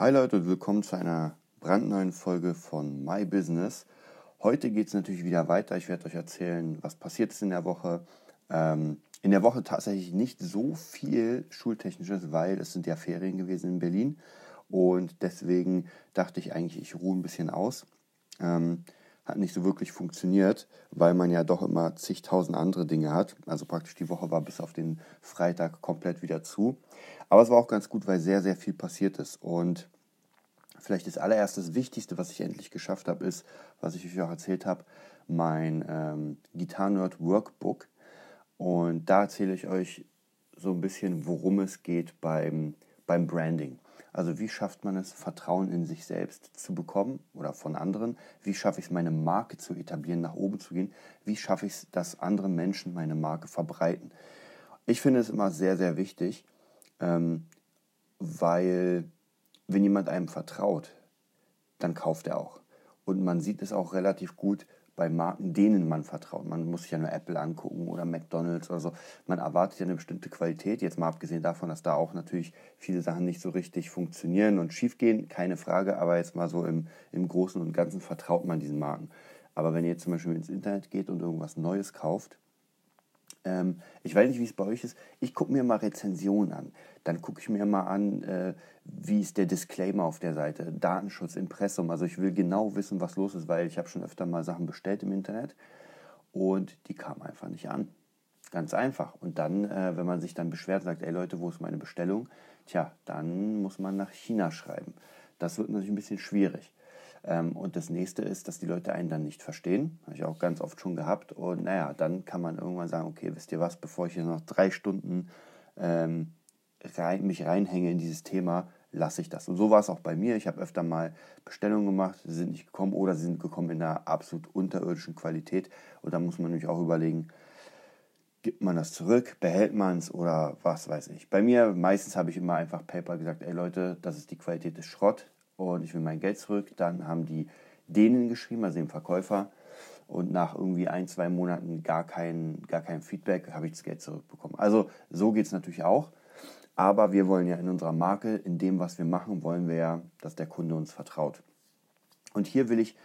Hi Leute und willkommen zu einer brandneuen Folge von My Business. Heute geht es natürlich wieder weiter. Ich werde euch erzählen, was passiert ist in der Woche. Ähm, in der Woche tatsächlich nicht so viel Schultechnisches, weil es sind ja Ferien gewesen in Berlin. Und deswegen dachte ich eigentlich, ich ruhe ein bisschen aus. Ähm, hat nicht so wirklich funktioniert, weil man ja doch immer zigtausend andere Dinge hat. Also praktisch die Woche war bis auf den Freitag komplett wieder zu. Aber es war auch ganz gut, weil sehr, sehr viel passiert ist. Und vielleicht das allererste, das Wichtigste, was ich endlich geschafft habe, ist, was ich euch auch erzählt habe, mein ähm, Guitar Nerd Workbook. Und da erzähle ich euch so ein bisschen, worum es geht beim, beim Branding. Also wie schafft man es, Vertrauen in sich selbst zu bekommen oder von anderen? Wie schaffe ich es, meine Marke zu etablieren, nach oben zu gehen? Wie schaffe ich es, dass andere Menschen meine Marke verbreiten? Ich finde es immer sehr, sehr wichtig, ähm, weil wenn jemand einem vertraut, dann kauft er auch. Und man sieht es auch relativ gut, bei Marken, denen man vertraut. Man muss sich ja nur Apple angucken oder McDonalds oder so. Man erwartet ja eine bestimmte Qualität, jetzt mal abgesehen davon, dass da auch natürlich viele Sachen nicht so richtig funktionieren und schief gehen, keine Frage, aber jetzt mal so im, im Großen und Ganzen vertraut man diesen Marken. Aber wenn ihr jetzt zum Beispiel ins Internet geht und irgendwas Neues kauft, ähm, ich weiß nicht, wie es bei euch ist. Ich gucke mir mal Rezensionen an. Dann gucke ich mir mal an, äh, wie ist der Disclaimer auf der Seite. Datenschutz, Impressum. Also ich will genau wissen, was los ist, weil ich habe schon öfter mal Sachen bestellt im Internet und die kamen einfach nicht an. Ganz einfach. Und dann, äh, wenn man sich dann beschwert, sagt, ey Leute, wo ist meine Bestellung? Tja, dann muss man nach China schreiben. Das wird natürlich ein bisschen schwierig. Ähm, und das nächste ist, dass die Leute einen dann nicht verstehen. Habe ich auch ganz oft schon gehabt. Und naja, dann kann man irgendwann sagen, okay, wisst ihr was, bevor ich hier noch drei Stunden ähm, rein, mich reinhänge in dieses Thema, lasse ich das. Und so war es auch bei mir. Ich habe öfter mal Bestellungen gemacht, sie sind nicht gekommen oder sie sind gekommen in einer absolut unterirdischen Qualität. Und da muss man natürlich auch überlegen, gibt man das zurück, behält man es oder was weiß ich. Bei mir meistens habe ich immer einfach PayPal gesagt, ey Leute, das ist die Qualität des Schrott, und ich will mein Geld zurück. Dann haben die denen geschrieben, also dem Verkäufer. Und nach irgendwie ein, zwei Monaten gar kein, gar kein Feedback habe ich das Geld zurückbekommen. Also so geht es natürlich auch. Aber wir wollen ja in unserer Marke, in dem, was wir machen, wollen wir ja, dass der Kunde uns vertraut. Und hier will ich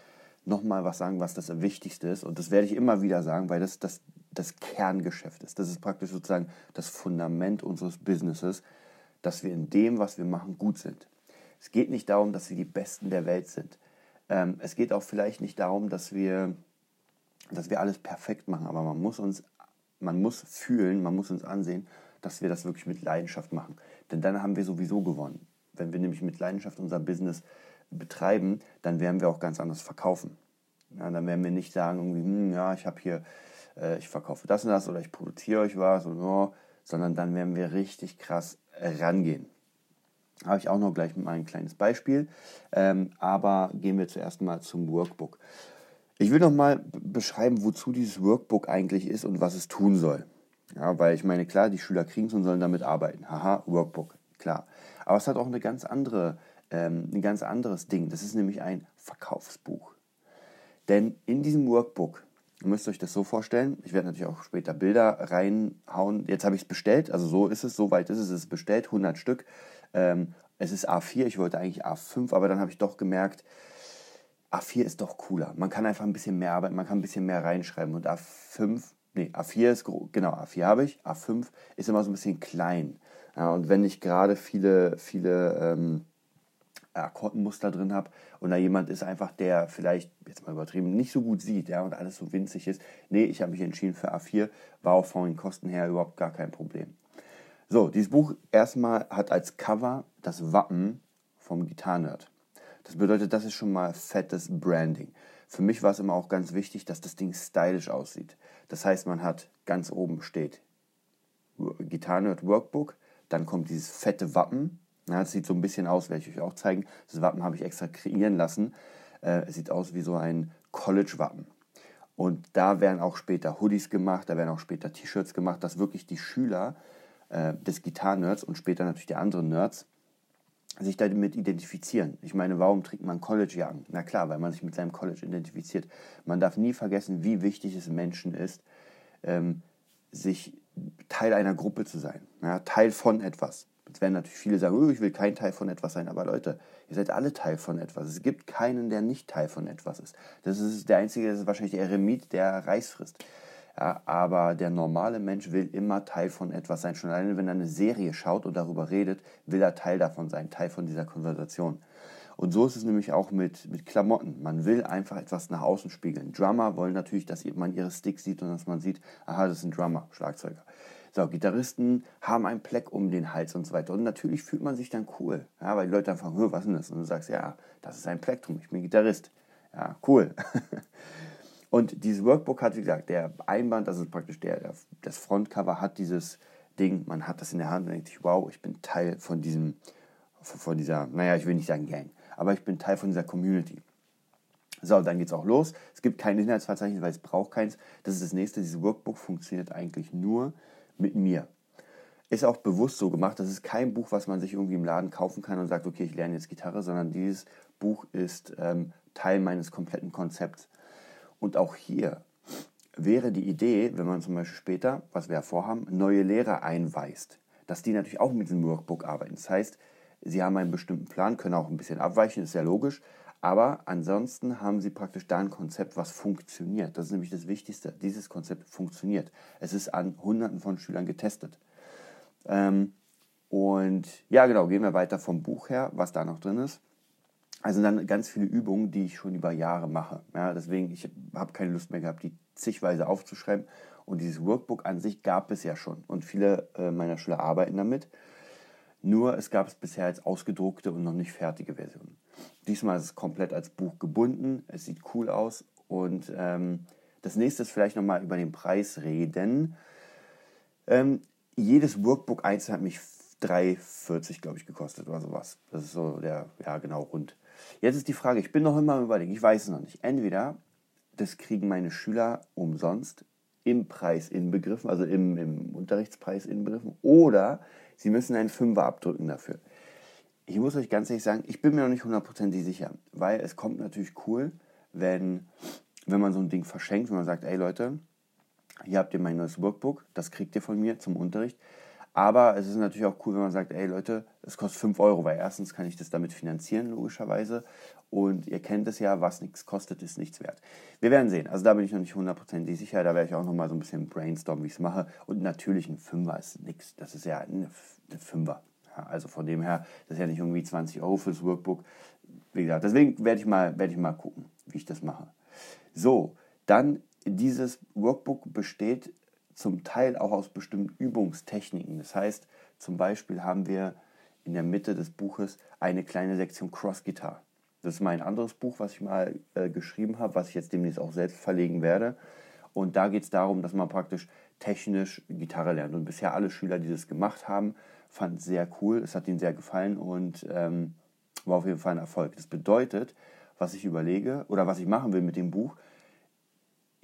nochmal was sagen, was das Wichtigste ist. Und das werde ich immer wieder sagen, weil das das, das Kerngeschäft ist. Das ist praktisch sozusagen das Fundament unseres Businesses, dass wir in dem, was wir machen, gut sind. Es geht nicht darum, dass wir die Besten der Welt sind. Ähm, es geht auch vielleicht nicht darum, dass wir, dass wir alles perfekt machen, aber man muss uns, man muss fühlen, man muss uns ansehen, dass wir das wirklich mit Leidenschaft machen. Denn dann haben wir sowieso gewonnen. Wenn wir nämlich mit Leidenschaft unser Business betreiben, dann werden wir auch ganz anders verkaufen. Ja, dann werden wir nicht sagen, irgendwie, hm, ja, ich habe hier, äh, ich verkaufe das und das oder ich produziere euch was, und, oh, sondern dann werden wir richtig krass rangehen. Habe ich auch noch gleich mal ein kleines Beispiel. Ähm, aber gehen wir zuerst mal zum Workbook. Ich will noch mal beschreiben, wozu dieses Workbook eigentlich ist und was es tun soll. Ja, weil ich meine, klar, die Schüler kriegen es und sollen damit arbeiten. Haha, Workbook, klar. Aber es hat auch eine ganz andere, ähm, ein ganz anderes Ding. Das ist nämlich ein Verkaufsbuch. Denn in diesem Workbook, ihr müsst euch das so vorstellen, ich werde natürlich auch später Bilder reinhauen. Jetzt habe ich es bestellt, also so ist es, so weit ist es, es ist bestellt, 100 Stück. Ähm, es ist A4, ich wollte eigentlich A5, aber dann habe ich doch gemerkt, A4 ist doch cooler. Man kann einfach ein bisschen mehr arbeiten, man kann ein bisschen mehr reinschreiben. Und A5, nee, A4 ist, genau, A4 habe ich, A5 ist immer so ein bisschen klein. Ja, und wenn ich gerade viele, viele ähm, Akkordmuster drin habe und da jemand ist einfach, der vielleicht, jetzt mal übertrieben, nicht so gut sieht ja, und alles so winzig ist, nee, ich habe mich entschieden für A4, war auch von den Kosten her überhaupt gar kein Problem. So, dieses Buch erstmal hat als Cover das Wappen vom Gitarrenerd. Das bedeutet, das ist schon mal fettes Branding. Für mich war es immer auch ganz wichtig, dass das Ding stylisch aussieht. Das heißt, man hat ganz oben steht Gitarrenerd Workbook, dann kommt dieses fette Wappen. Ja, das sieht so ein bisschen aus, werde ich euch auch zeigen. Das Wappen habe ich extra kreieren lassen. Äh, es sieht aus wie so ein College-Wappen. Und da werden auch später Hoodies gemacht, da werden auch später T-Shirts gemacht, dass wirklich die Schüler äh, des Gitarrennerds und später natürlich der anderen Nerds sich damit identifizieren. Ich meine, warum trägt man College-Jacken? Na klar, weil man sich mit seinem College identifiziert. Man darf nie vergessen, wie wichtig es Menschen ist, ähm, sich Teil einer Gruppe zu sein, ja, Teil von etwas. Jetzt werden natürlich viele sagen, oh, ich will kein Teil von etwas sein, aber Leute, ihr seid alle Teil von etwas. Es gibt keinen, der nicht Teil von etwas ist. Das ist der einzige, das ist wahrscheinlich der Eremit, der Reis frisst. Ja, aber der normale Mensch will immer Teil von etwas sein. Schon alleine, wenn er eine Serie schaut und darüber redet, will er Teil davon sein, Teil von dieser Konversation. Und so ist es nämlich auch mit, mit Klamotten. Man will einfach etwas nach außen spiegeln. Drummer wollen natürlich, dass man ihre Sticks sieht und dass man sieht, aha, das sind Drummer, Schlagzeuger. So, Gitarristen haben einen Pleck um den Hals und so weiter. Und natürlich fühlt man sich dann cool, ja, weil die Leute einfach fragen, was ist denn das? Und du sagst, ja, das ist ein Plektrum, ich bin Gitarrist. Ja, cool. und dieses Workbook hat, wie gesagt, der Einband, also praktisch der, der, das Frontcover hat dieses Ding, man hat das in der Hand und denkt sich, wow, ich bin Teil von diesem, von dieser, naja, ich will nicht sagen Gang, aber ich bin Teil von dieser Community. So, dann geht es auch los. Es gibt kein Inhaltsverzeichnis, weil es braucht keins. Das ist das nächste. Dieses Workbook funktioniert eigentlich nur mit mir. Ist auch bewusst so gemacht. Das ist kein Buch, was man sich irgendwie im Laden kaufen kann und sagt, okay, ich lerne jetzt Gitarre, sondern dieses Buch ist ähm, Teil meines kompletten Konzepts. Und auch hier wäre die Idee, wenn man zum Beispiel später, was wir ja vorhaben, neue Lehrer einweist, dass die natürlich auch mit diesem Workbook arbeiten. Das heißt, Sie haben einen bestimmten Plan, können auch ein bisschen abweichen, ist ja logisch. Aber ansonsten haben Sie praktisch da ein Konzept, was funktioniert. Das ist nämlich das Wichtigste. Dieses Konzept funktioniert. Es ist an Hunderten von Schülern getestet. Ähm, und ja, genau, gehen wir weiter vom Buch her, was da noch drin ist. Also dann ganz viele Übungen, die ich schon über Jahre mache. Ja, deswegen, ich habe keine Lust mehr gehabt, die zigweise aufzuschreiben. Und dieses Workbook an sich gab es ja schon. Und viele äh, meiner Schüler arbeiten damit. Nur es gab es bisher als ausgedruckte und noch nicht fertige Version. Diesmal ist es komplett als Buch gebunden. Es sieht cool aus. Und ähm, das nächste ist vielleicht nochmal über den Preis reden. Ähm, jedes Workbook einzeln hat mich 3,40 glaube ich gekostet oder sowas. Das ist so der, ja genau, rund. Jetzt ist die Frage, ich bin noch immer am überlegen, ich weiß es noch nicht. Entweder das kriegen meine Schüler umsonst im Preis inbegriffen, also im, im Unterrichtspreis inbegriffen, oder Sie müssen einen Fünfer abdrücken dafür. Ich muss euch ganz ehrlich sagen, ich bin mir noch nicht hundertprozentig sicher, weil es kommt natürlich cool, wenn, wenn man so ein Ding verschenkt, wenn man sagt, ey Leute, hier habt ihr mein neues Workbook, das kriegt ihr von mir zum Unterricht. Aber es ist natürlich auch cool, wenn man sagt, ey Leute, es kostet 5 Euro, weil erstens kann ich das damit finanzieren, logischerweise. Und ihr kennt es ja, was nichts kostet, ist nichts wert. Wir werden sehen. Also da bin ich noch nicht hundertprozentig sicher. Da werde ich auch noch mal so ein bisschen brainstormen, wie ich es mache. Und natürlich ein Fünfer ist nichts. Das ist ja ein Fünfer. Ja, also von dem her, das ist ja nicht irgendwie 20 Euro fürs Workbook. Wie gesagt, deswegen werde ich, mal, werde ich mal gucken, wie ich das mache. So, dann dieses Workbook besteht zum Teil auch aus bestimmten Übungstechniken. Das heißt, zum Beispiel haben wir in der Mitte des Buches eine kleine Sektion Cross Guitar. Das ist mein anderes Buch, was ich mal äh, geschrieben habe, was ich jetzt demnächst auch selbst verlegen werde. Und da geht es darum, dass man praktisch technisch Gitarre lernt. Und bisher alle Schüler, die das gemacht haben, fanden es sehr cool. Es hat ihnen sehr gefallen und ähm, war auf jeden Fall ein Erfolg. Das bedeutet, was ich überlege oder was ich machen will mit dem Buch,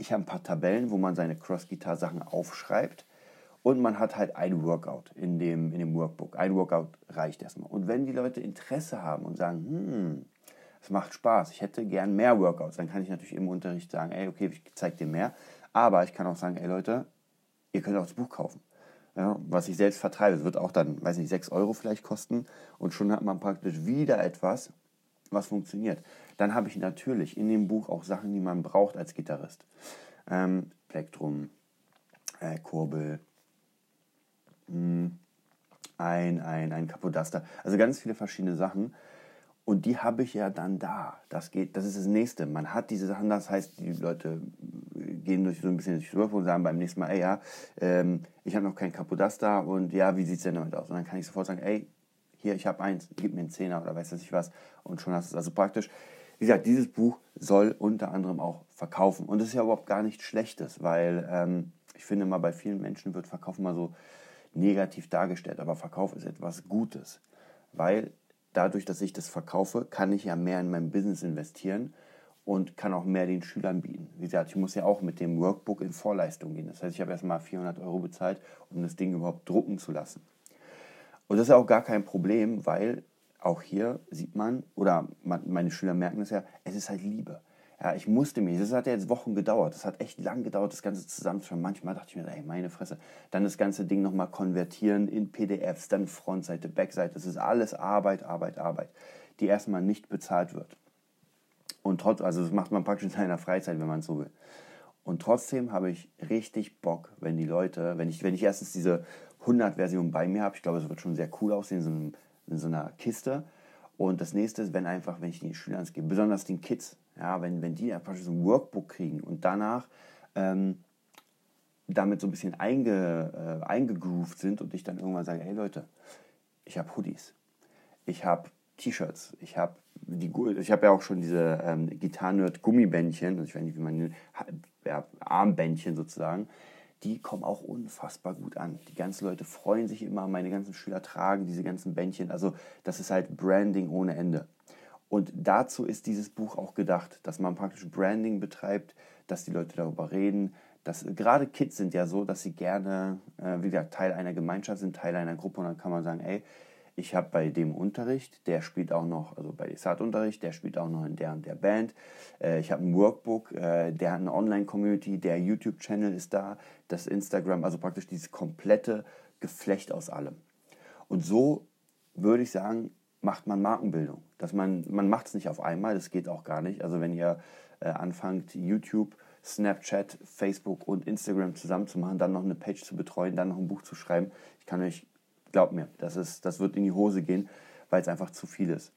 ich habe ein paar Tabellen, wo man seine Cross-Guitar-Sachen aufschreibt und man hat halt ein Workout in dem, in dem Workbook. Ein Workout reicht erstmal. Und wenn die Leute Interesse haben und sagen, hm, es macht Spaß, ich hätte gern mehr Workouts, dann kann ich natürlich im Unterricht sagen, ey, okay, ich zeige dir mehr. Aber ich kann auch sagen, ey Leute, ihr könnt auch das Buch kaufen. Ja, was ich selbst vertreibe, wird auch dann, weiß nicht, 6 Euro vielleicht kosten und schon hat man praktisch wieder etwas, was funktioniert. Dann habe ich natürlich in dem Buch auch Sachen, die man braucht als Gitarrist. Ähm, Plektrum, äh, Kurbel, mh, hm, ein, ein, ein Capodaster, also ganz viele verschiedene Sachen. Und die habe ich ja dann da. Das geht, das ist das nächste. Man hat diese Sachen, das heißt, die Leute gehen durch so ein bisschen durch Workflow und sagen beim nächsten Mal, ey ja, ähm, ich habe noch kein Capodaster und ja, wie sieht es denn damit aus? Und dann kann ich sofort sagen, ey, hier, ich habe eins, gib mir einen Zehner oder weiß ich was. Und schon hast du es. Also praktisch, wie gesagt, dieses Buch soll unter anderem auch verkaufen. Und das ist ja überhaupt gar nichts Schlechtes, weil ähm, ich finde mal, bei vielen Menschen wird Verkaufen mal so negativ dargestellt. Aber Verkauf ist etwas Gutes, weil dadurch, dass ich das verkaufe, kann ich ja mehr in mein Business investieren und kann auch mehr den Schülern bieten. Wie gesagt, ich muss ja auch mit dem Workbook in Vorleistung gehen. Das heißt, ich habe erstmal 400 Euro bezahlt, um das Ding überhaupt drucken zu lassen. Und das ist auch gar kein Problem, weil auch hier sieht man, oder meine Schüler merken es ja, es ist halt Liebe. Ja, ich musste mich, das hat ja jetzt Wochen gedauert, das hat echt lang gedauert, das Ganze zusammenzuschauen. Manchmal dachte ich mir, ey, meine Fresse. Dann das ganze Ding nochmal konvertieren in PDFs, dann Frontseite, Backseite. Das ist alles Arbeit, Arbeit, Arbeit, die erstmal nicht bezahlt wird. Und trotz, also das macht man praktisch in seiner Freizeit, wenn man es so will. Und trotzdem habe ich richtig Bock, wenn die Leute, wenn ich, wenn ich erstens diese 100-Version bei mir habe, ich glaube, es wird schon sehr cool aussehen, so, einem, in so einer Kiste. Und das nächste ist, wenn einfach, wenn ich den Schülern gebe, besonders den Kids, ja, wenn, wenn die einfach so ein Workbook kriegen und danach ähm, damit so ein bisschen einge, äh, eingegroovt sind und ich dann irgendwann sage, hey Leute, ich habe Hoodies, ich habe T-Shirts, ich habe die, ich habe ja auch schon diese ähm, Gitarren-Gummibändchen, also ich weiß nicht, wie man ja, Armbändchen sozusagen, die kommen auch unfassbar gut an. Die ganzen Leute freuen sich immer, meine ganzen Schüler tragen diese ganzen Bändchen. Also das ist halt Branding ohne Ende. Und dazu ist dieses Buch auch gedacht, dass man praktisch Branding betreibt, dass die Leute darüber reden. Dass, gerade Kids sind ja so, dass sie gerne, äh, wie gesagt, Teil einer Gemeinschaft sind, Teil einer Gruppe und dann kann man sagen, ey, ich habe bei dem Unterricht, der spielt auch noch, also bei Desart-Unterricht, der spielt auch noch in der und der Band. Äh, ich habe ein Workbook, äh, der hat eine Online-Community, der YouTube-Channel ist da, das Instagram, also praktisch dieses komplette Geflecht aus allem. Und so würde ich sagen, macht man Markenbildung. Dass man man macht es nicht auf einmal, das geht auch gar nicht. Also wenn ihr äh, anfangt, YouTube, Snapchat, Facebook und Instagram zusammenzumachen, dann noch eine Page zu betreuen, dann noch ein Buch zu schreiben, ich kann euch Glaub mir, das, ist, das wird in die Hose gehen, weil es einfach zu viel ist.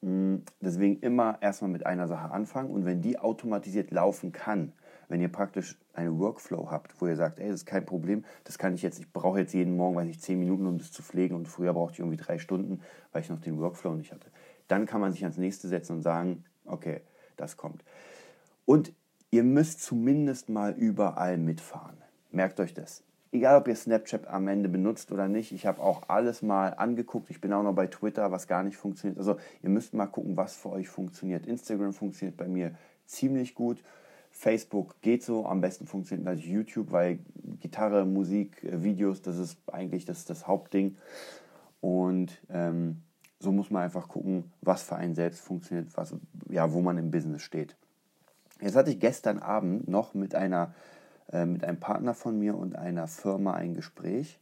Mm, deswegen immer erstmal mit einer Sache anfangen und wenn die automatisiert laufen kann, wenn ihr praktisch einen Workflow habt, wo ihr sagt, ey, das ist kein Problem, das kann ich jetzt, ich brauche jetzt jeden Morgen, weiß ich, zehn Minuten, um das zu pflegen und früher brauchte ich irgendwie drei Stunden, weil ich noch den Workflow nicht hatte. Dann kann man sich ans nächste setzen und sagen, okay, das kommt. Und ihr müsst zumindest mal überall mitfahren. Merkt euch das egal ob ihr Snapchat am Ende benutzt oder nicht, ich habe auch alles mal angeguckt. Ich bin auch noch bei Twitter, was gar nicht funktioniert. Also ihr müsst mal gucken, was für euch funktioniert. Instagram funktioniert bei mir ziemlich gut. Facebook geht so, am besten funktioniert natürlich YouTube, weil Gitarre, Musik, äh, Videos, das ist eigentlich das, das Hauptding. Und ähm, so muss man einfach gucken, was für einen selbst funktioniert, was, ja, wo man im Business steht. Jetzt hatte ich gestern Abend noch mit einer äh, mit einem Partner von mir und einer Firma ein Gespräch.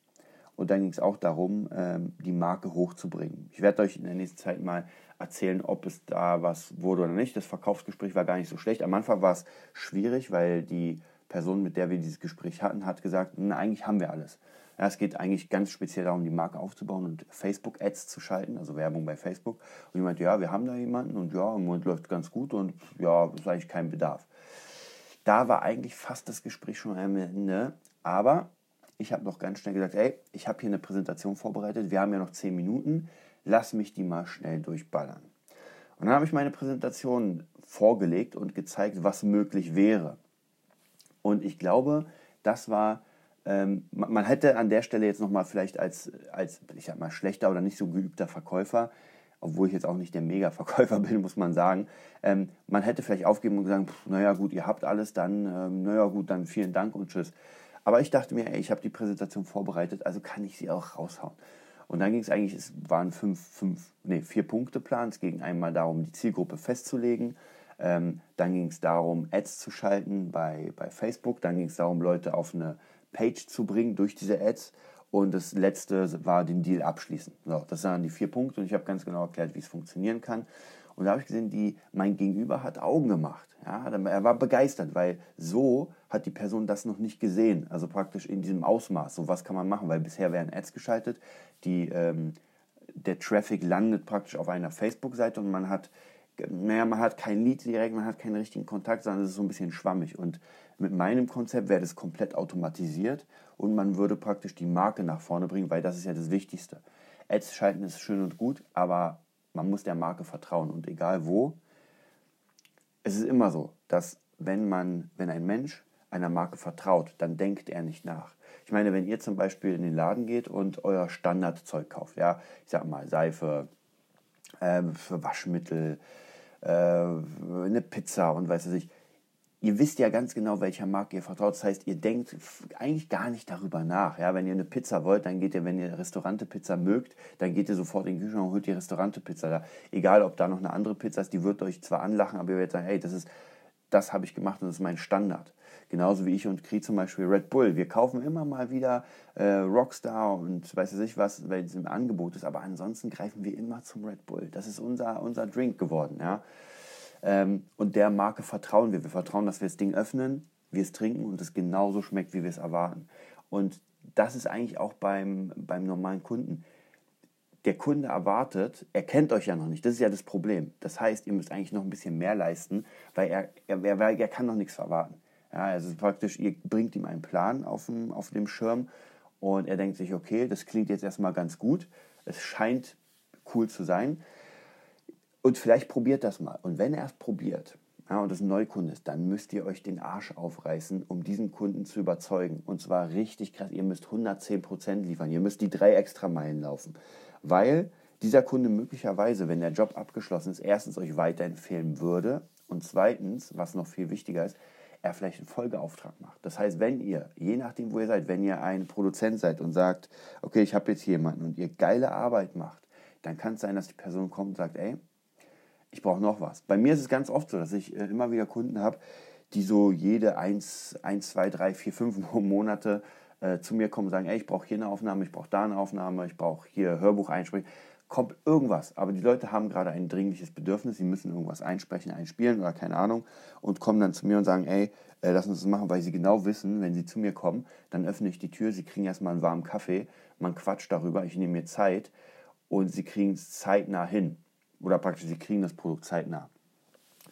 Und dann ging es auch darum, ähm, die Marke hochzubringen. Ich werde euch in der nächsten Zeit mal erzählen, ob es da was wurde oder nicht. Das Verkaufsgespräch war gar nicht so schlecht. Am Anfang war es schwierig, weil die Person, mit der wir dieses Gespräch hatten, hat gesagt, na, eigentlich haben wir alles. Ja, es geht eigentlich ganz speziell darum, die Marke aufzubauen und Facebook-Ads zu schalten, also Werbung bei Facebook. Und meinte, ja, wir haben da jemanden und ja, im Moment läuft ganz gut und ja, ist eigentlich kein Bedarf. Da war eigentlich fast das Gespräch schon am Ende. Aber ich habe noch ganz schnell gesagt, ey, ich habe hier eine Präsentation vorbereitet. Wir haben ja noch 10 Minuten. Lass mich die mal schnell durchballern. Und dann habe ich meine Präsentation vorgelegt und gezeigt, was möglich wäre. Und ich glaube, das war, ähm, man hätte an der Stelle jetzt nochmal vielleicht als, als, ich sag mal, schlechter oder nicht so geübter Verkäufer obwohl ich jetzt auch nicht der Mega-Verkäufer bin, muss man sagen. Ähm, man hätte vielleicht aufgeben und gesagt, pff, naja gut, ihr habt alles, dann, ähm, naja gut, dann vielen Dank und tschüss. Aber ich dachte mir, ey, ich habe die Präsentation vorbereitet, also kann ich sie auch raushauen. Und dann ging es eigentlich, es waren fünf, fünf, nee, vier Punkte Plan. Es ging einmal darum, die Zielgruppe festzulegen. Ähm, dann ging es darum, Ads zu schalten bei, bei Facebook. Dann ging es darum, Leute auf eine Page zu bringen durch diese Ads. Und das letzte war den Deal abschließen. So, das waren die vier Punkte und ich habe ganz genau erklärt, wie es funktionieren kann. Und da habe ich gesehen, die, mein Gegenüber hat Augen gemacht. Ja, er war begeistert, weil so hat die Person das noch nicht gesehen. Also praktisch in diesem Ausmaß. So was kann man machen, weil bisher werden Ads geschaltet. Die, ähm, der Traffic landet praktisch auf einer Facebook-Seite und man hat, naja, man hat kein Lead direkt, man hat keinen richtigen Kontakt, sondern es ist so ein bisschen schwammig. Und mit meinem Konzept wäre das komplett automatisiert und man würde praktisch die Marke nach vorne bringen, weil das ist ja das Wichtigste. Ads schalten ist schön und gut, aber man muss der Marke vertrauen und egal wo. Es ist immer so, dass wenn man, wenn ein Mensch einer Marke vertraut, dann denkt er nicht nach. Ich meine, wenn ihr zum Beispiel in den Laden geht und euer Standardzeug kauft, ja, ich sag mal Seife, äh, Waschmittel, äh, eine Pizza und weiß was ich, ihr wisst ja ganz genau, welcher Marke ihr vertraut. Das heißt, ihr denkt eigentlich gar nicht darüber nach. Ja, wenn ihr eine Pizza wollt, dann geht ihr, wenn ihr Restaurante-Pizza mögt, dann geht ihr sofort in den Kühlschrank und holt die Restaurante-Pizza da. Egal, ob da noch eine andere Pizza ist, die wird euch zwar anlachen, aber ihr werdet sagen, hey, das ist das habe ich gemacht und das ist mein Standard. Genauso wie ich und Kri zum Beispiel Red Bull. Wir kaufen immer mal wieder äh, Rockstar und weiß ich was, weil es im Angebot ist, aber ansonsten greifen wir immer zum Red Bull. Das ist unser, unser Drink geworden. Ja? Ähm, und der Marke vertrauen wir. Wir vertrauen, dass wir das Ding öffnen, wir es trinken und es genauso schmeckt, wie wir es erwarten. Und das ist eigentlich auch beim, beim normalen Kunden der Kunde erwartet, er kennt euch ja noch nicht. Das ist ja das Problem. Das heißt, ihr müsst eigentlich noch ein bisschen mehr leisten, weil er, er, er, er kann noch nichts erwarten. Ja, also praktisch, ihr bringt ihm einen Plan auf dem, auf dem Schirm und er denkt sich, okay, das klingt jetzt erstmal ganz gut. Es scheint cool zu sein. Und vielleicht probiert das mal. Und wenn er es probiert ja, und es ein Neukunde ist, dann müsst ihr euch den Arsch aufreißen, um diesen Kunden zu überzeugen. Und zwar richtig krass. Ihr müsst 110% liefern. Ihr müsst die drei extra Meilen laufen weil dieser Kunde möglicherweise, wenn der Job abgeschlossen ist, erstens euch weiterempfehlen würde und zweitens, was noch viel wichtiger ist, er vielleicht einen Folgeauftrag macht. Das heißt, wenn ihr, je nachdem, wo ihr seid, wenn ihr ein Produzent seid und sagt, okay, ich habe jetzt jemanden und ihr geile Arbeit macht, dann kann es sein, dass die Person kommt und sagt, ey, ich brauche noch was. Bei mir ist es ganz oft so, dass ich äh, immer wieder Kunden habe, die so jede 1, 1 2, 3, 4, 5 Monate äh, zu mir kommen und sagen, ey, ich brauche hier eine Aufnahme, ich brauche da eine Aufnahme, ich brauche hier Hörbuch einsprechen. Kommt irgendwas, aber die Leute haben gerade ein dringliches Bedürfnis, sie müssen irgendwas einsprechen, einspielen oder keine Ahnung und kommen dann zu mir und sagen, ey, äh, lass uns das machen, weil sie genau wissen, wenn sie zu mir kommen, dann öffne ich die Tür, sie kriegen erstmal einen warmen Kaffee, man quatscht darüber, ich nehme mir Zeit und sie kriegen es zeitnah hin. Oder praktisch, sie kriegen das Produkt zeitnah.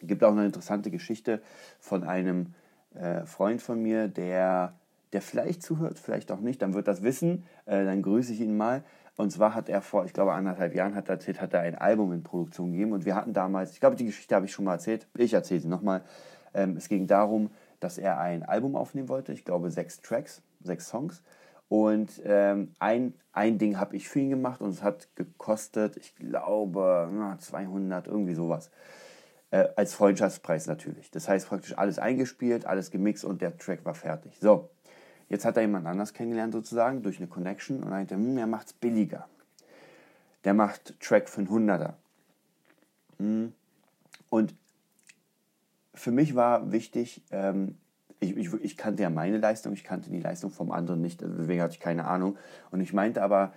Es gibt auch eine interessante Geschichte von einem äh, Freund von mir, der der vielleicht zuhört, vielleicht auch nicht, dann wird das wissen, äh, dann grüße ich ihn mal. Und zwar hat er vor, ich glaube, anderthalb Jahren hat er erzählt, hat er ein Album in Produktion gegeben und wir hatten damals, ich glaube, die Geschichte habe ich schon mal erzählt, ich erzähle sie nochmal. Ähm, es ging darum, dass er ein Album aufnehmen wollte, ich glaube sechs Tracks, sechs Songs. Und ähm, ein, ein Ding habe ich für ihn gemacht und es hat gekostet, ich glaube, 200, irgendwie sowas. Äh, als Freundschaftspreis natürlich. Das heißt praktisch alles eingespielt, alles gemixt und der Track war fertig. So, Jetzt hat er jemand anders kennengelernt sozusagen durch eine Connection und meinte, hm, er macht es billiger. Der macht Track für einen Hunderter. Hm. Und für mich war wichtig, ähm, ich, ich, ich, kannte ja meine Leistung, ich kannte die Leistung vom anderen nicht, also deswegen hatte ich keine Ahnung. Und ich meinte aber,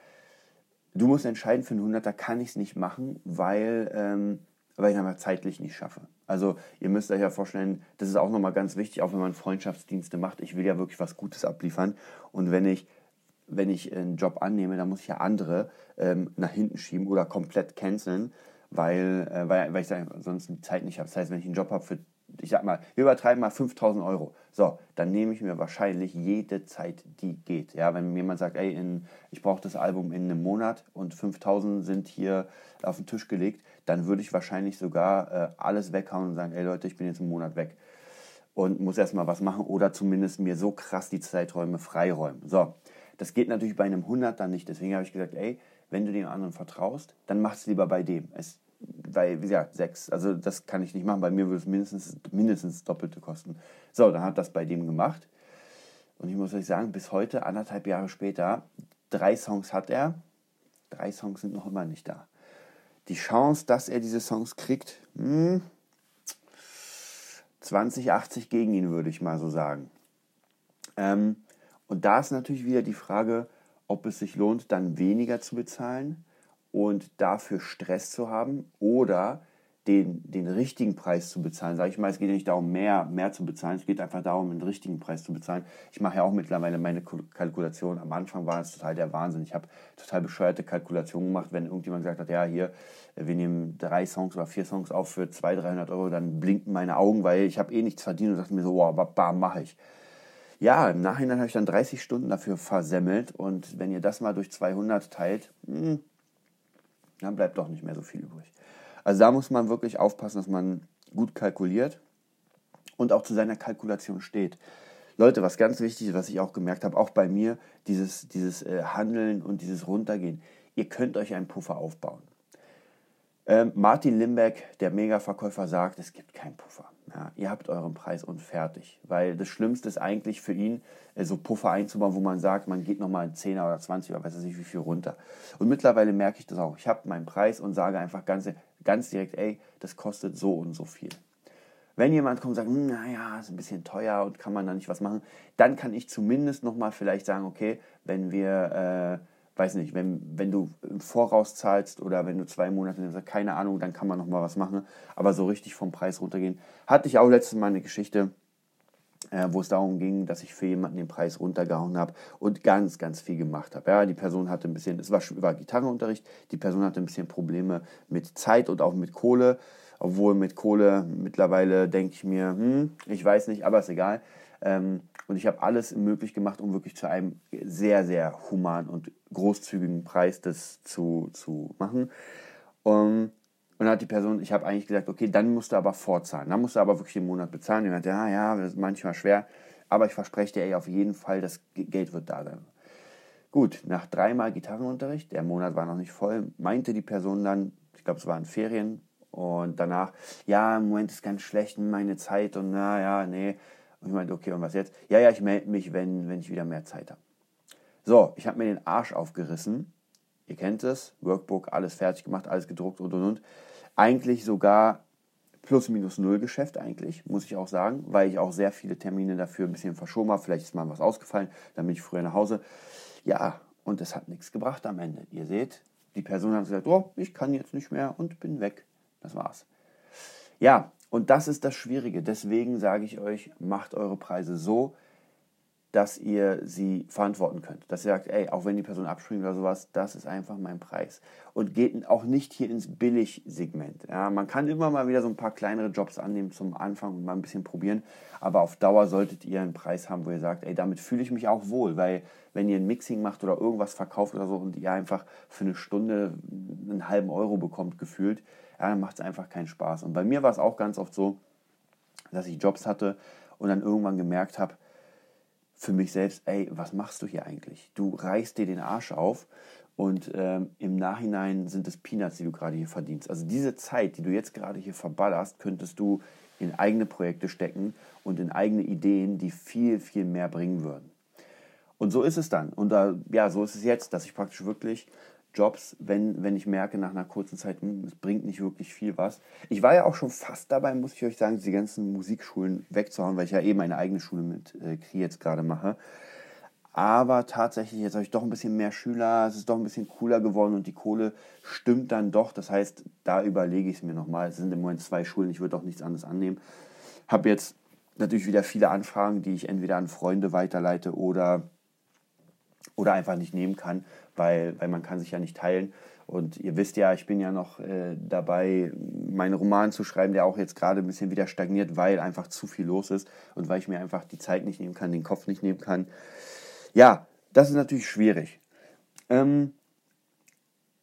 du musst entscheiden, für einen Hunderter kann ich es nicht machen, weil ähm, weil ich es einfach zeitlich nicht schaffe. Also ihr müsst euch ja vorstellen, das ist auch nochmal ganz wichtig, auch wenn man Freundschaftsdienste macht. Ich will ja wirklich was Gutes abliefern. Und wenn ich, wenn ich einen Job annehme, dann muss ich ja andere ähm, nach hinten schieben oder komplett canceln, weil, äh, weil, weil ich sonst die Zeit nicht habe. Das heißt, wenn ich einen Job habe für ich sag mal, wir übertreiben mal 5000 Euro. So, dann nehme ich mir wahrscheinlich jede Zeit, die geht. Ja, wenn mir jemand sagt, ey, in, ich brauche das Album in einem Monat und 5000 sind hier auf den Tisch gelegt, dann würde ich wahrscheinlich sogar äh, alles weghauen und sagen, ey Leute, ich bin jetzt einen Monat weg und muss erstmal was machen oder zumindest mir so krass die Zeiträume freiräumen. So, das geht natürlich bei einem 100 dann nicht. Deswegen habe ich gesagt, ey, wenn du dem anderen vertraust, dann mach es lieber bei dem. Es weil, wie gesagt, sechs. Also das kann ich nicht machen. Bei mir würde es mindestens, mindestens Doppelte kosten. So, dann hat das bei dem gemacht. Und ich muss euch sagen, bis heute, anderthalb Jahre später, drei Songs hat er. Drei Songs sind noch immer nicht da. Die Chance, dass er diese Songs kriegt, hm, 20, 80 gegen ihn, würde ich mal so sagen. Ähm, und da ist natürlich wieder die Frage, ob es sich lohnt, dann weniger zu bezahlen und dafür Stress zu haben oder den, den richtigen Preis zu bezahlen. Sage ich mal, es geht nicht darum, mehr, mehr zu bezahlen, es geht einfach darum, den richtigen Preis zu bezahlen. Ich mache ja auch mittlerweile meine Kalkulation. Am Anfang war es total der Wahnsinn. Ich habe total bescheuerte Kalkulationen gemacht, wenn irgendjemand gesagt hat, ja, hier, wir nehmen drei Songs oder vier Songs auf für 200, 300 Euro, dann blinken meine Augen, weil ich habe eh nichts verdient und dachte mir so, wow, bam, mache ich. Ja, im Nachhinein habe ich dann 30 Stunden dafür versemmelt und wenn ihr das mal durch 200 teilt, mh, hm, dann bleibt doch nicht mehr so viel übrig. Also da muss man wirklich aufpassen, dass man gut kalkuliert und auch zu seiner Kalkulation steht. Leute, was ganz wichtig ist, was ich auch gemerkt habe, auch bei mir, dieses, dieses äh, Handeln und dieses Runtergehen. Ihr könnt euch einen Puffer aufbauen. Ähm, Martin Limbeck, der Mega-Verkäufer, sagt, es gibt keinen Puffer. Ja, ihr habt euren Preis und fertig. Weil das Schlimmste ist eigentlich für ihn, äh, so Puffer einzubauen, wo man sagt, man geht nochmal 10 oder 20 oder weiß ich nicht wie viel runter. Und mittlerweile merke ich das auch. Ich habe meinen Preis und sage einfach ganz, ganz direkt, ey, das kostet so und so viel. Wenn jemand kommt und sagt, hm, naja, ist ein bisschen teuer und kann man da nicht was machen, dann kann ich zumindest nochmal vielleicht sagen, okay, wenn wir, äh, weiß nicht, wenn, wenn du im Voraus zahlst oder wenn du zwei Monate nimmst, keine Ahnung, dann kann man nochmal was machen. Aber so richtig vom Preis runtergehen. Hatte ich auch letztes Mal eine Geschichte, äh, wo es darum ging, dass ich für jemanden den Preis runtergehauen habe und ganz, ganz viel gemacht habe. Ja, die Person hatte ein bisschen, es war, war Gitarrenunterricht, die Person hatte ein bisschen Probleme mit Zeit und auch mit Kohle, obwohl mit Kohle mittlerweile denke ich mir, hm, ich weiß nicht, aber ist egal. Ähm, und ich habe alles möglich gemacht, um wirklich zu einem sehr, sehr humanen und großzügigen Preis das zu, zu machen. Um, und dann hat die Person, ich habe eigentlich gesagt, okay, dann musst du aber vorzahlen. Dann musst du aber wirklich im Monat bezahlen. Die meinte, ja, ja, das ist manchmal schwer. Aber ich verspreche dir ey, auf jeden Fall, das Geld wird da sein. Gut, nach dreimal Gitarrenunterricht, der Monat war noch nicht voll, meinte die Person dann, ich glaube, es waren Ferien, und danach, ja, im Moment ist ganz schlecht, meine Zeit und na ja, nee. Und ich meinte, okay, und was jetzt? Ja, ja, ich melde mich, wenn, wenn ich wieder mehr Zeit habe. So, ich habe mir den Arsch aufgerissen. Ihr kennt es, Workbook, alles fertig gemacht, alles gedruckt und und und eigentlich sogar plus minus null Geschäft eigentlich, muss ich auch sagen, weil ich auch sehr viele Termine dafür ein bisschen verschoben habe. Vielleicht ist mal was ausgefallen, dann bin ich früher nach Hause. Ja, und es hat nichts gebracht am Ende. Ihr seht, die Person hat gesagt, oh, ich kann jetzt nicht mehr und bin weg. Das war's. Ja, und das ist das Schwierige. Deswegen sage ich euch, macht eure Preise so, dass ihr sie verantworten könnt. Dass ihr sagt, ey, auch wenn die Person abspringt oder sowas, das ist einfach mein Preis. Und geht auch nicht hier ins Billig-Segment. Ja, man kann immer mal wieder so ein paar kleinere Jobs annehmen zum Anfang und mal ein bisschen probieren. Aber auf Dauer solltet ihr einen Preis haben, wo ihr sagt, ey, damit fühle ich mich auch wohl. Weil wenn ihr ein Mixing macht oder irgendwas verkauft oder so und ihr einfach für eine Stunde einen halben Euro bekommt, gefühlt, ja, dann macht es einfach keinen Spaß. Und bei mir war es auch ganz oft so, dass ich Jobs hatte und dann irgendwann gemerkt habe, für mich selbst, ey, was machst du hier eigentlich? Du reißt dir den Arsch auf und ähm, im Nachhinein sind es Peanuts, die du gerade hier verdienst. Also diese Zeit, die du jetzt gerade hier verballerst, könntest du in eigene Projekte stecken und in eigene Ideen, die viel, viel mehr bringen würden. Und so ist es dann. Und da, ja, so ist es jetzt, dass ich praktisch wirklich Jobs, wenn, wenn ich merke nach einer kurzen Zeit, hm, es bringt nicht wirklich viel was. Ich war ja auch schon fast dabei, muss ich euch sagen, die ganzen Musikschulen wegzuhauen, weil ich ja eben eine eigene Schule mit äh, jetzt gerade mache. Aber tatsächlich, jetzt habe ich doch ein bisschen mehr Schüler, es ist doch ein bisschen cooler geworden und die Kohle stimmt dann doch. Das heißt, da überlege ich es mir nochmal. Es sind im Moment zwei Schulen, ich würde auch nichts anderes annehmen. Habe jetzt natürlich wieder viele Anfragen, die ich entweder an Freunde weiterleite oder, oder einfach nicht nehmen kann, weil, weil man kann sich ja nicht teilen. Und ihr wisst ja, ich bin ja noch äh, dabei, meinen Roman zu schreiben, der auch jetzt gerade ein bisschen wieder stagniert, weil einfach zu viel los ist und weil ich mir einfach die Zeit nicht nehmen kann, den Kopf nicht nehmen kann. Ja, das ist natürlich schwierig. Ähm,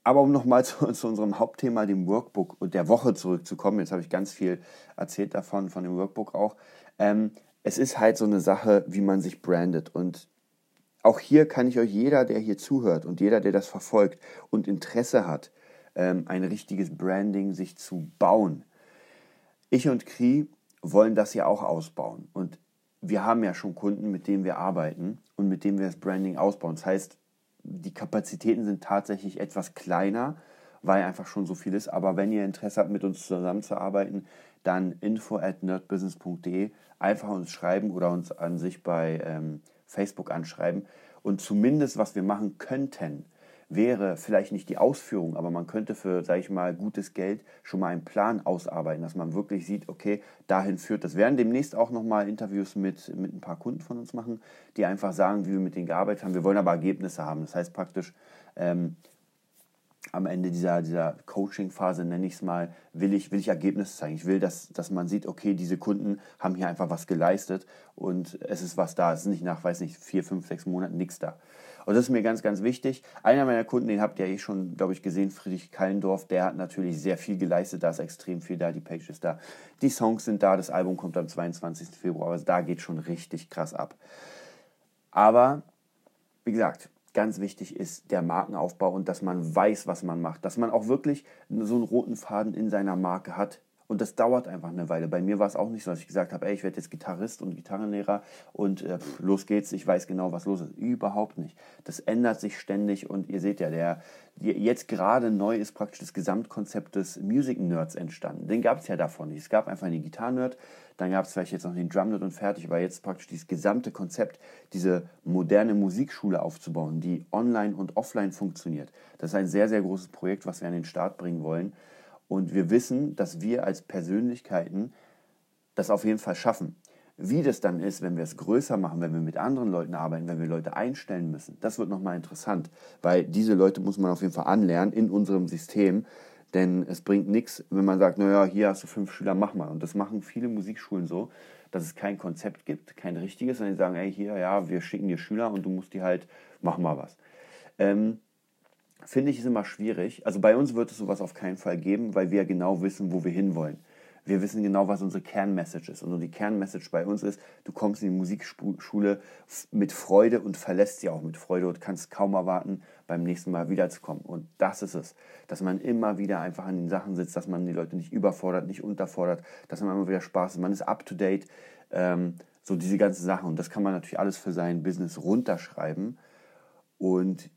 aber um nochmal zu, zu, unserem Hauptthema, dem Workbook und der Woche zurückzukommen, jetzt habe ich ganz viel erzählt davon, von dem Workbook auch. Ähm, es ist halt so eine Sache, wie man sich brandet. Und auch hier kann ich euch jeder, der hier zuhört und jeder, der das verfolgt und Interesse hat, ähm, ein richtiges Branding sich zu bauen. Ich und Kri wollen das ja auch ausbauen. Und wir haben ja schon Kunden, mit denen wir arbeiten und mit denen wir das Branding ausbauen. Das heißt, die Kapazitäten sind tatsächlich etwas kleiner, weil einfach schon so viel ist. Aber wenn ihr Interesse habt, mit uns zusammenzuarbeiten, dann info at nerdbusiness.de einfach uns schreiben oder uns an sich bei ähm, Facebook anschreiben. Und zumindest, was wir machen könnten, wäre vielleicht nicht die Ausführung, aber man könnte für, sage ich mal, gutes Geld schon mal einen Plan ausarbeiten, dass man wirklich sieht, okay, dahin führt das. Werden demnächst auch nochmal Interviews mit, mit ein paar Kunden von uns machen, die einfach sagen, wie wir mit denen gearbeitet haben. Wir wollen aber Ergebnisse haben. Das heißt praktisch, ähm, am Ende dieser, dieser Coaching-Phase, nenne ich es mal, will ich, will ich Ergebnisse zeigen. Ich will, dass, dass man sieht, okay, diese Kunden haben hier einfach was geleistet und es ist was da. Es ist nicht nach, weiß nicht, vier, fünf, sechs Monaten nichts da. Und das ist mir ganz, ganz wichtig. Einer meiner Kunden, den habt ihr eh schon, glaube ich, gesehen, Friedrich Kallendorf, der hat natürlich sehr viel geleistet. Da ist extrem viel da, die Page ist da. Die Songs sind da, das Album kommt am 22. Februar. Also da geht schon richtig krass ab. Aber, wie gesagt, ganz wichtig ist der Markenaufbau und dass man weiß, was man macht. Dass man auch wirklich so einen roten Faden in seiner Marke hat. Und das dauert einfach eine Weile. Bei mir war es auch nicht so, dass ich gesagt habe, ey, ich werde jetzt Gitarrist und Gitarrenlehrer und äh, los geht's, ich weiß genau, was los ist. Überhaupt nicht. Das ändert sich ständig und ihr seht ja, der jetzt gerade neu ist praktisch das Gesamtkonzept des Music Nerds entstanden. Den gab es ja davon nicht. Es gab einfach den Gitarren-Nerd, dann gab es vielleicht jetzt noch den Drum-Nerd und fertig, aber jetzt praktisch dieses gesamte Konzept, diese moderne Musikschule aufzubauen, die online und offline funktioniert. Das ist ein sehr, sehr großes Projekt, was wir an den Start bringen wollen. Und wir wissen, dass wir als Persönlichkeiten das auf jeden Fall schaffen. Wie das dann ist, wenn wir es größer machen, wenn wir mit anderen Leuten arbeiten, wenn wir Leute einstellen müssen, das wird nochmal interessant, weil diese Leute muss man auf jeden Fall anlernen in unserem System, denn es bringt nichts, wenn man sagt, naja, hier hast du fünf Schüler, mach mal. Und das machen viele Musikschulen so, dass es kein Konzept gibt, kein richtiges, sondern die sagen, ey, hier, ja, wir schicken dir Schüler und du musst die halt, mach mal was. Ähm, Finde ich es immer schwierig. Also bei uns wird es sowas auf keinen Fall geben, weil wir genau wissen, wo wir hinwollen. Wir wissen genau, was unsere Kernmessage ist. Und die Kernmessage bei uns ist, du kommst in die Musikschule mit Freude und verlässt sie auch mit Freude und kannst kaum erwarten, beim nächsten Mal wiederzukommen. Und das ist es. Dass man immer wieder einfach an den Sachen sitzt, dass man die Leute nicht überfordert, nicht unterfordert, dass man immer wieder Spaß hat. Man ist up to date. Ähm, so diese ganzen Sachen. Und das kann man natürlich alles für sein Business runterschreiben. Und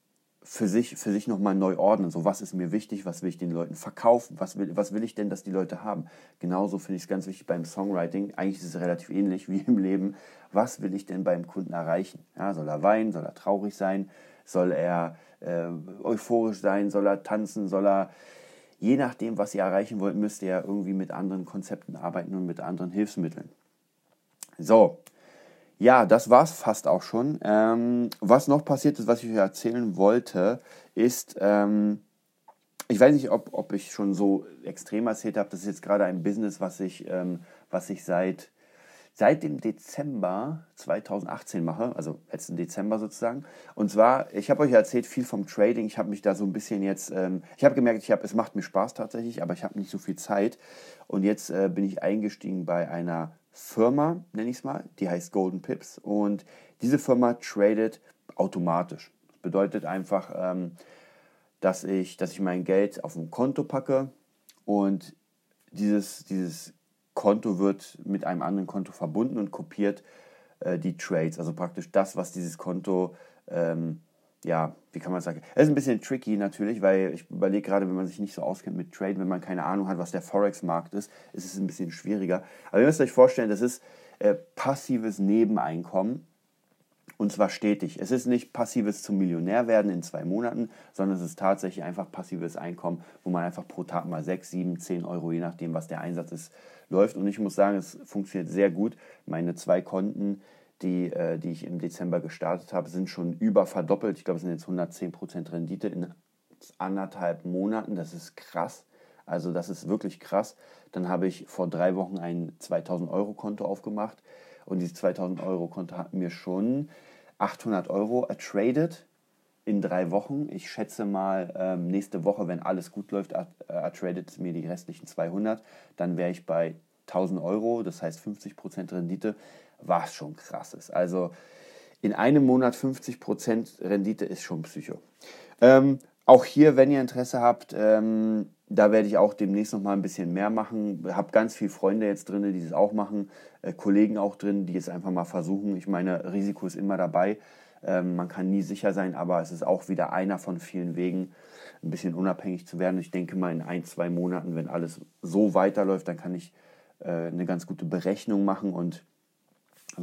für sich, für sich nochmal neu ordnen. So, was ist mir wichtig, was will ich den Leuten verkaufen, was will, was will ich denn, dass die Leute haben. Genauso finde ich es ganz wichtig beim Songwriting. Eigentlich ist es relativ ähnlich wie im Leben. Was will ich denn beim Kunden erreichen? Ja, soll er weinen, soll er traurig sein, soll er äh, euphorisch sein, soll er tanzen, soll er, je nachdem, was ihr erreichen wollt, müsst ihr ja irgendwie mit anderen Konzepten arbeiten und mit anderen Hilfsmitteln. So, ja, das war's fast auch schon. Ähm, was noch passiert ist, was ich euch erzählen wollte, ist, ähm, ich weiß nicht, ob, ob ich schon so extrem erzählt habe, das ist jetzt gerade ein Business, was ich, ähm, was ich seit, seit dem Dezember 2018 mache, also letzten Dezember sozusagen. Und zwar, ich habe euch erzählt viel vom Trading, ich habe mich da so ein bisschen jetzt, ähm, ich habe gemerkt, ich hab, es macht mir Spaß tatsächlich, aber ich habe nicht so viel Zeit. Und jetzt äh, bin ich eingestiegen bei einer Firma, nenne ich es mal, die heißt Golden Pips und diese Firma tradet automatisch. Das bedeutet einfach, ähm, dass, ich, dass ich mein Geld auf ein Konto packe und dieses, dieses Konto wird mit einem anderen Konto verbunden und kopiert äh, die Trades, also praktisch das, was dieses Konto ähm, ja, wie kann man sagen? Es ist ein bisschen tricky natürlich, weil ich überlege gerade, wenn man sich nicht so auskennt mit Trade, wenn man keine Ahnung hat, was der Forex-Markt ist, ist es ein bisschen schwieriger. Aber ihr müsst euch vorstellen, das ist äh, passives Nebeneinkommen und zwar stetig. Es ist nicht passives zum Millionär werden in zwei Monaten, sondern es ist tatsächlich einfach passives Einkommen, wo man einfach pro Tag mal 6, 7, 10 Euro, je nachdem, was der Einsatz ist, läuft. Und ich muss sagen, es funktioniert sehr gut. Meine zwei Konten die, äh, die ich im Dezember gestartet habe, sind schon über verdoppelt. Ich glaube, es sind jetzt 110% Rendite in anderthalb Monaten. Das ist krass. Also das ist wirklich krass. Dann habe ich vor drei Wochen ein 2000 Euro Konto aufgemacht und dieses 2000 Euro Konto hat mir schon 800 Euro ertradet in drei Wochen. Ich schätze mal, ähm, nächste Woche, wenn alles gut läuft, ertradet es mir die restlichen 200. Dann wäre ich bei 1000 Euro, das heißt 50% Rendite was schon krass ist. Also in einem Monat 50% Rendite ist schon Psycho. Ähm, auch hier, wenn ihr Interesse habt, ähm, da werde ich auch demnächst noch mal ein bisschen mehr machen. Ich habe ganz viele Freunde jetzt drin, die das auch machen, äh, Kollegen auch drin, die es einfach mal versuchen. Ich meine, Risiko ist immer dabei. Ähm, man kann nie sicher sein, aber es ist auch wieder einer von vielen Wegen, ein bisschen unabhängig zu werden. Ich denke mal, in ein, zwei Monaten, wenn alles so weiterläuft, dann kann ich äh, eine ganz gute Berechnung machen und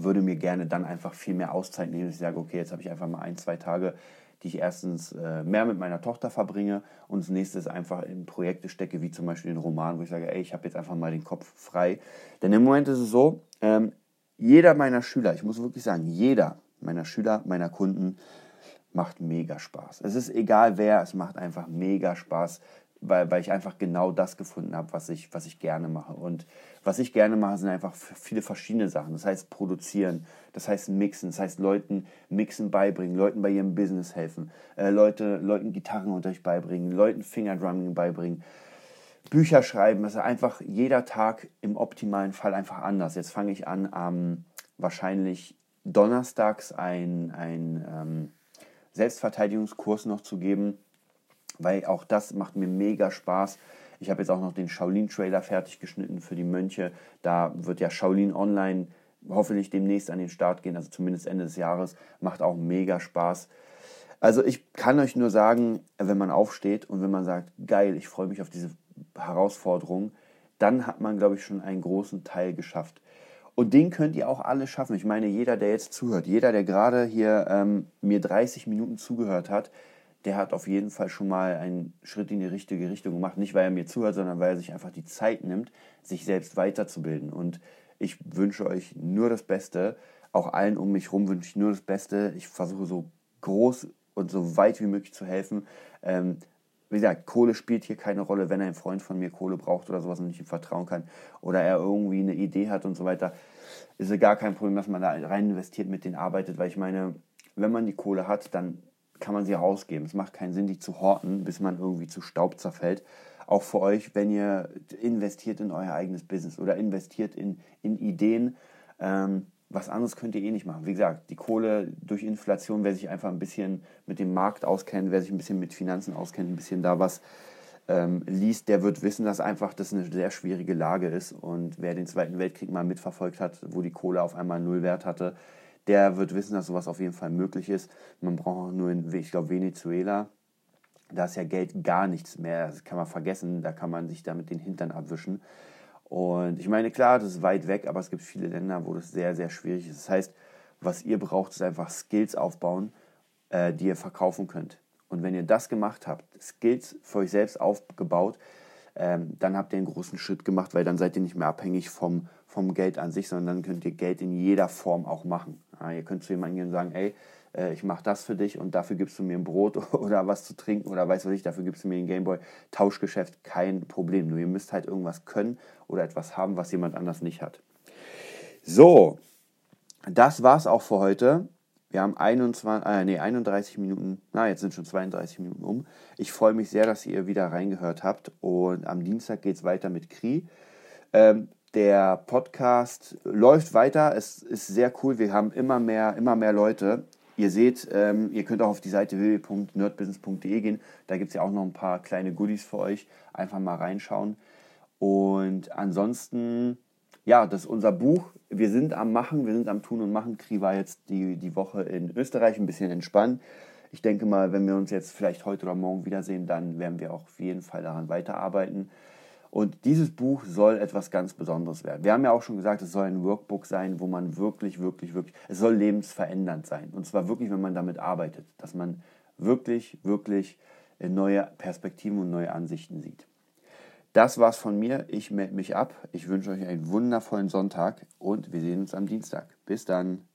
würde mir gerne dann einfach viel mehr Auszeit nehmen. Ich sage, okay, jetzt habe ich einfach mal ein, zwei Tage, die ich erstens äh, mehr mit meiner Tochter verbringe und das nächste ist einfach in Projekte stecke, wie zum Beispiel den Roman, wo ich sage, ey, ich habe jetzt einfach mal den Kopf frei. Denn im Moment ist es so, ähm, jeder meiner Schüler, ich muss wirklich sagen, jeder meiner Schüler, meiner Kunden macht mega Spaß. Es ist egal wer, es macht einfach mega Spaß, weil, weil ich einfach genau das gefunden habe, was ich, was ich gerne mache. Und was ich gerne mache, sind einfach viele verschiedene Sachen. Das heißt produzieren, das heißt mixen, das heißt Leuten mixen beibringen, Leuten bei ihrem Business helfen, äh, Leute, Leuten Gitarrenunterricht beibringen, Leuten Fingerdrumming beibringen. Bücher schreiben, das ist einfach jeder Tag im optimalen Fall einfach anders. Jetzt fange ich an, ähm, wahrscheinlich donnerstags ein, ein ähm, Selbstverteidigungskurs noch zu geben weil auch das macht mir mega Spaß. Ich habe jetzt auch noch den Shaolin-Trailer fertig geschnitten für die Mönche. Da wird ja Shaolin Online hoffentlich demnächst an den Start gehen, also zumindest Ende des Jahres. Macht auch mega Spaß. Also ich kann euch nur sagen, wenn man aufsteht und wenn man sagt, geil, ich freue mich auf diese Herausforderung, dann hat man, glaube ich, schon einen großen Teil geschafft. Und den könnt ihr auch alle schaffen. Ich meine, jeder, der jetzt zuhört, jeder, der gerade hier ähm, mir 30 Minuten zugehört hat, der hat auf jeden Fall schon mal einen Schritt in die richtige Richtung gemacht. Nicht, weil er mir zuhört, sondern weil er sich einfach die Zeit nimmt, sich selbst weiterzubilden. Und ich wünsche euch nur das Beste. Auch allen um mich herum wünsche ich nur das Beste. Ich versuche so groß und so weit wie möglich zu helfen. Ähm, wie gesagt, Kohle spielt hier keine Rolle, wenn ein Freund von mir Kohle braucht oder sowas und ich ihm vertrauen kann oder er irgendwie eine Idee hat und so weiter, ist es gar kein Problem, dass man da rein investiert, mit denen arbeitet, weil ich meine, wenn man die Kohle hat, dann kann man sie rausgeben. Es macht keinen Sinn, die zu horten, bis man irgendwie zu Staub zerfällt. Auch für euch, wenn ihr investiert in euer eigenes Business oder investiert in, in Ideen. Ähm, was anderes könnt ihr eh nicht machen. Wie gesagt, die Kohle durch Inflation, wer sich einfach ein bisschen mit dem Markt auskennt, wer sich ein bisschen mit Finanzen auskennt, ein bisschen da was ähm, liest, der wird wissen, dass einfach das eine sehr schwierige Lage ist. Und wer den Zweiten Weltkrieg mal mitverfolgt hat, wo die Kohle auf einmal null Wert hatte, der wird wissen, dass sowas auf jeden Fall möglich ist. Man braucht auch nur in, ich glaube, Venezuela, da ist ja Geld gar nichts mehr. Das kann man vergessen, da kann man sich damit den Hintern abwischen. Und ich meine, klar, das ist weit weg, aber es gibt viele Länder, wo das sehr, sehr schwierig ist. Das heißt, was ihr braucht, ist einfach Skills aufbauen, äh, die ihr verkaufen könnt. Und wenn ihr das gemacht habt, Skills für euch selbst aufgebaut, ähm, dann habt ihr einen großen Schritt gemacht, weil dann seid ihr nicht mehr abhängig vom, vom Geld an sich, sondern dann könnt ihr Geld in jeder Form auch machen. Ja, ihr könnt zu jemandem gehen und sagen, ey, äh, ich mache das für dich und dafür gibst du mir ein Brot oder was zu trinken oder weiß was ich, dafür gibst du mir einen Gameboy. Tauschgeschäft, kein Problem. Nur ihr müsst halt irgendwas können oder etwas haben, was jemand anders nicht hat. So, das war's auch für heute. Wir haben 21, äh, nee, 31 Minuten, na, jetzt sind schon 32 Minuten um. Ich freue mich sehr, dass ihr wieder reingehört habt. Und am Dienstag geht es weiter mit Kri. Ähm, der Podcast läuft weiter. Es ist sehr cool. Wir haben immer mehr, immer mehr Leute. Ihr seht, ähm, ihr könnt auch auf die Seite www.nerdbusiness.de gehen. Da gibt es ja auch noch ein paar kleine Goodies für euch. Einfach mal reinschauen. Und ansonsten, ja, das ist unser Buch. Wir sind am Machen, wir sind am Tun und Machen. Kri war jetzt die, die Woche in Österreich ein bisschen entspannt. Ich denke mal, wenn wir uns jetzt vielleicht heute oder morgen wiedersehen, dann werden wir auch auf jeden Fall daran weiterarbeiten. Und dieses Buch soll etwas ganz Besonderes werden. Wir haben ja auch schon gesagt, es soll ein Workbook sein, wo man wirklich, wirklich, wirklich, es soll lebensverändernd sein. Und zwar wirklich, wenn man damit arbeitet, dass man wirklich, wirklich neue Perspektiven und neue Ansichten sieht. Das war's von mir. Ich melde mich ab. Ich wünsche euch einen wundervollen Sonntag und wir sehen uns am Dienstag. Bis dann.